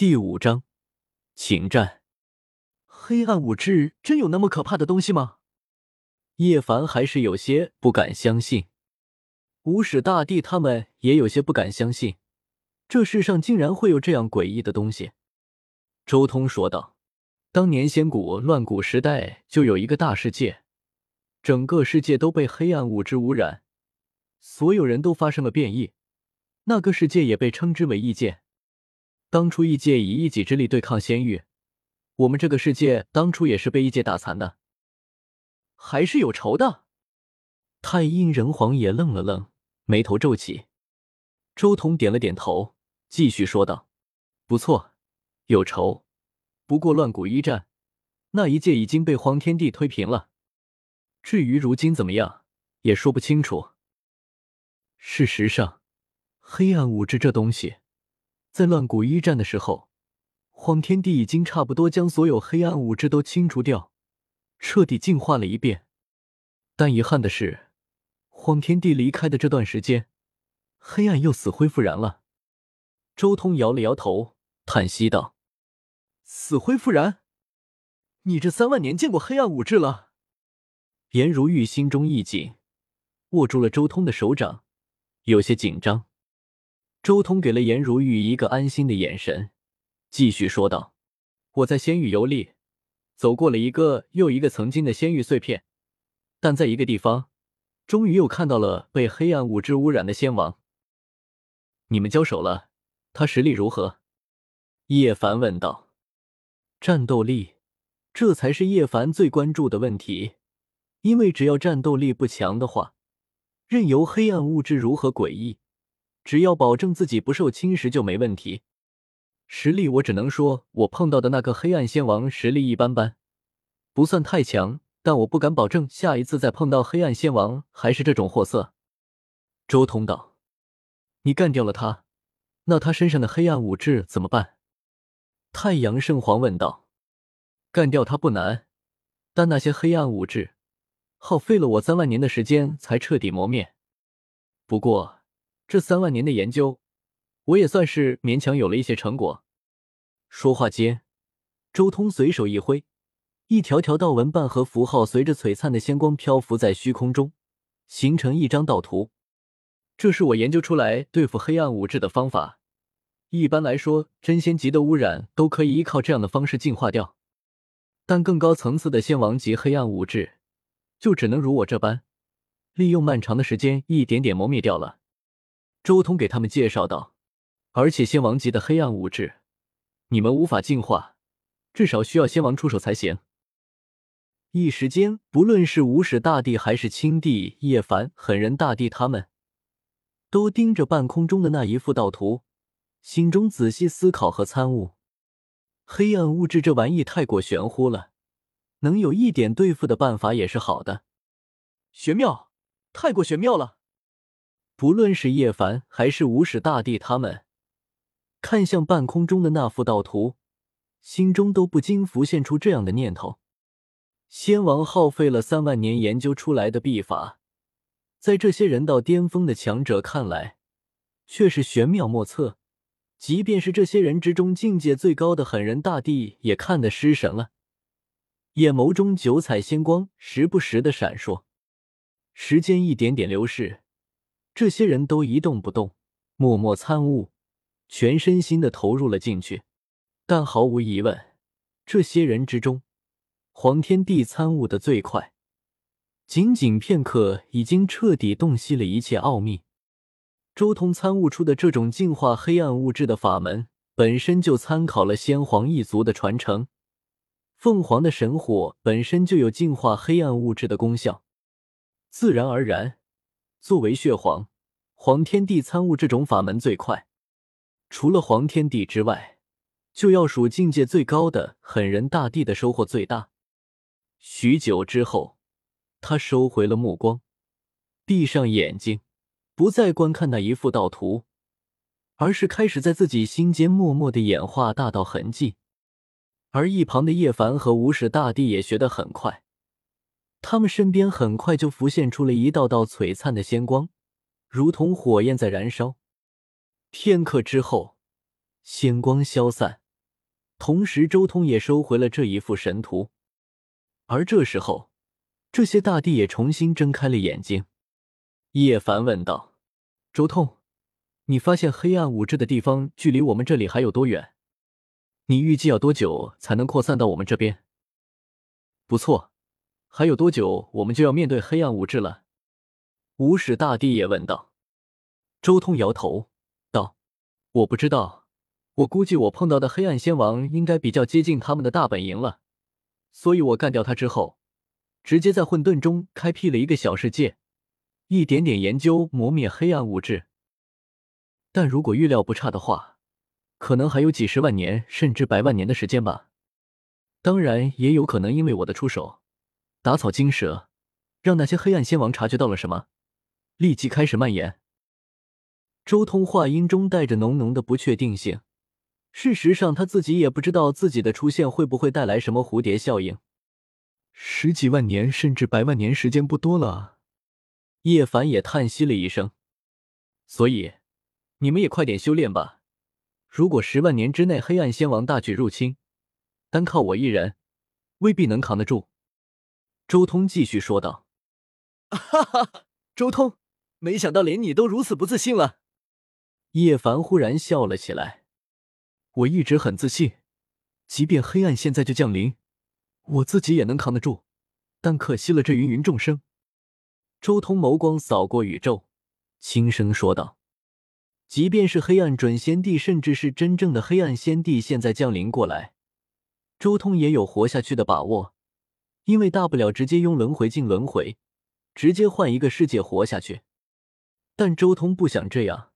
第五章，请战。黑暗武志真有那么可怕的东西吗？叶凡还是有些不敢相信。无始大帝他们也有些不敢相信，这世上竟然会有这样诡异的东西。周通说道：“当年仙古乱古时代，就有一个大世界，整个世界都被黑暗物质污染，所有人都发生了变异。那个世界也被称之为异界。当初异界以一己之力对抗仙域，我们这个世界当初也是被异界打残的，还是有仇的。”太阴人皇也愣了愣。眉头皱起，周彤点了点头，继续说道：“不错，有仇。不过乱古一战，那一界已经被荒天帝推平了。至于如今怎么样，也说不清楚。事实上，黑暗物质这东西，在乱古一战的时候，荒天帝已经差不多将所有黑暗物质都清除掉，彻底净化了一遍。但遗憾的是。”荒天帝离开的这段时间，黑暗又死灰复燃了。周通摇了摇头，叹息道：“死灰复燃？你这三万年见过黑暗武质了？”颜如玉心中一紧，握住了周通的手掌，有些紧张。周通给了颜如玉一个安心的眼神，继续说道：“我在仙域游历，走过了一个又一个曾经的仙域碎片，但在一个地方。”终于又看到了被黑暗物质污染的仙王。你们交手了，他实力如何？叶凡问道。战斗力，这才是叶凡最关注的问题。因为只要战斗力不强的话，任由黑暗物质如何诡异，只要保证自己不受侵蚀就没问题。实力，我只能说，我碰到的那个黑暗仙王实力一般般，不算太强。但我不敢保证下一次再碰到黑暗仙王还是这种货色。周通道：“你干掉了他，那他身上的黑暗武质怎么办？”太阳圣皇问道：“干掉他不难，但那些黑暗武质，耗费了我三万年的时间才彻底磨灭。不过这三万年的研究，我也算是勉强有了一些成果。”说话间，周通随手一挥。一条条道纹、半和符号随着璀璨的仙光漂浮在虚空中，形成一张道图。这是我研究出来对付黑暗物质的方法。一般来说，真仙级的污染都可以依靠这样的方式净化掉，但更高层次的仙王级黑暗物质，就只能如我这般，利用漫长的时间一点点磨灭掉了。周通给他们介绍道：“而且仙王级的黑暗物质，你们无法进化，至少需要仙王出手才行。”一时间，不论是无始大帝还是青帝叶凡、狠人大帝，他们都盯着半空中的那一幅道图，心中仔细思考和参悟。黑暗物质这玩意太过玄乎了，能有一点对付的办法也是好的。玄妙，太过玄妙了！不论是叶凡还是无始大帝，他们看向半空中的那幅道图，心中都不禁浮现出这样的念头。仙王耗费了三万年研究出来的秘法，在这些人道巅峰的强者看来，却是玄妙莫测。即便是这些人之中境界最高的狠人大帝，也看得失神了，眼眸中九彩仙光时不时的闪烁。时间一点点流逝，这些人都一动不动，默默参悟，全身心的投入了进去。但毫无疑问，这些人之中。黄天帝参悟的最快，仅仅片刻，已经彻底洞悉了一切奥秘。周通参悟出的这种净化黑暗物质的法门，本身就参考了先皇一族的传承。凤凰的神火本身就有净化黑暗物质的功效，自然而然，作为血皇，黄天帝参悟这种法门最快。除了黄天帝之外，就要数境界最高的狠人大帝的收获最大。许久之后，他收回了目光，闭上眼睛，不再观看那一幅道图，而是开始在自己心间默默的演化大道痕迹。而一旁的叶凡和无始大帝也学得很快，他们身边很快就浮现出了一道道璀璨的仙光，如同火焰在燃烧。片刻之后，仙光消散，同时，周通也收回了这一副神图。而这时候，这些大帝也重新睁开了眼睛。叶凡问道：“周通，你发现黑暗武质的地方距离我们这里还有多远？你预计要多久才能扩散到我们这边？”不错，还有多久我们就要面对黑暗武质了？无始大帝也问道。周通摇头道：“我不知道，我估计我碰到的黑暗仙王应该比较接近他们的大本营了，所以我干掉他之后，直接在混沌中开辟了一个小世界，一点点研究磨灭黑暗物质。但如果预料不差的话，可能还有几十万年甚至百万年的时间吧。当然，也有可能因为我的出手，打草惊蛇，让那些黑暗仙王察觉到了什么，立即开始蔓延。”周通话音中带着浓浓的不确定性。事实上，他自己也不知道自己的出现会不会带来什么蝴蝶效应。十几万年甚至百万年时间不多了，叶凡也叹息了一声。所以，你们也快点修炼吧。如果十万年之内黑暗仙王大举入侵，单靠我一人，未必能扛得住。周通继续说道：“ 哈哈，周通，没想到连你都如此不自信了。”叶凡忽然笑了起来。我一直很自信，即便黑暗现在就降临，我自己也能扛得住。但可惜了这芸芸众生。周通眸光扫过宇宙，轻声说道：“即便是黑暗准仙帝，甚至是真正的黑暗仙帝，现在降临过来，周通也有活下去的把握，因为大不了直接用轮回进轮回，直接换一个世界活下去。但周通不想这样。”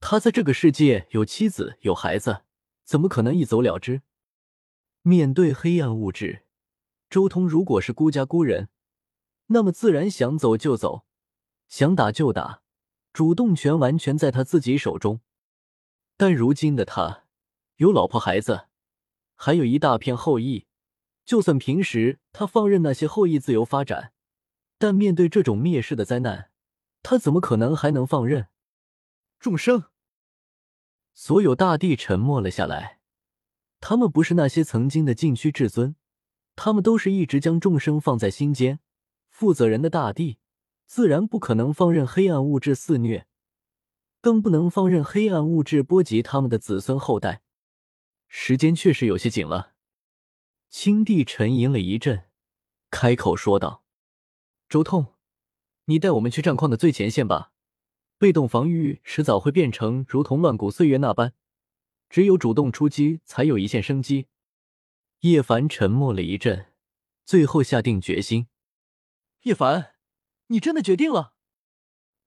他在这个世界有妻子有孩子，怎么可能一走了之？面对黑暗物质，周通如果是孤家孤人，那么自然想走就走，想打就打，主动权完全在他自己手中。但如今的他有老婆孩子，还有一大片后裔，就算平时他放任那些后裔自由发展，但面对这种灭世的灾难，他怎么可能还能放任？众生，所有大帝沉默了下来。他们不是那些曾经的禁区至尊，他们都是一直将众生放在心间、负责人的大帝，自然不可能放任黑暗物质肆虐，更不能放任黑暗物质波及他们的子孙后代。时间确实有些紧了。青帝沉吟了一阵，开口说道：“周通，你带我们去战况的最前线吧。”被动防御迟早会变成如同乱古岁月那般，只有主动出击才有一线生机。叶凡沉默了一阵，最后下定决心：“叶凡，你真的决定了？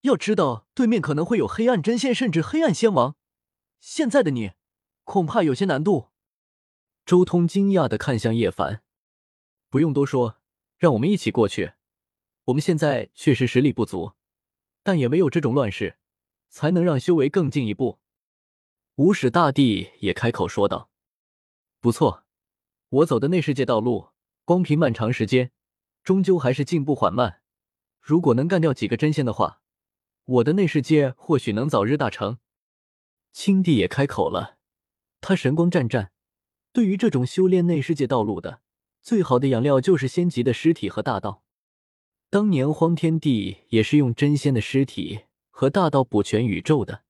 要知道对面可能会有黑暗真仙，甚至黑暗仙王，现在的你恐怕有些难度。”周通惊讶的看向叶凡：“不用多说，让我们一起过去。我们现在确实实力不足。”但也唯有这种乱世，才能让修为更进一步。无始大帝也开口说道：“不错，我走的内世界道路，光凭漫长时间，终究还是进步缓慢。如果能干掉几个真仙的话，我的内世界或许能早日大成。”青帝也开口了，他神光湛湛。对于这种修炼内世界道路的，最好的养料就是仙级的尸体和大道。当年荒天帝也是用真仙的尸体和大道补全宇宙的。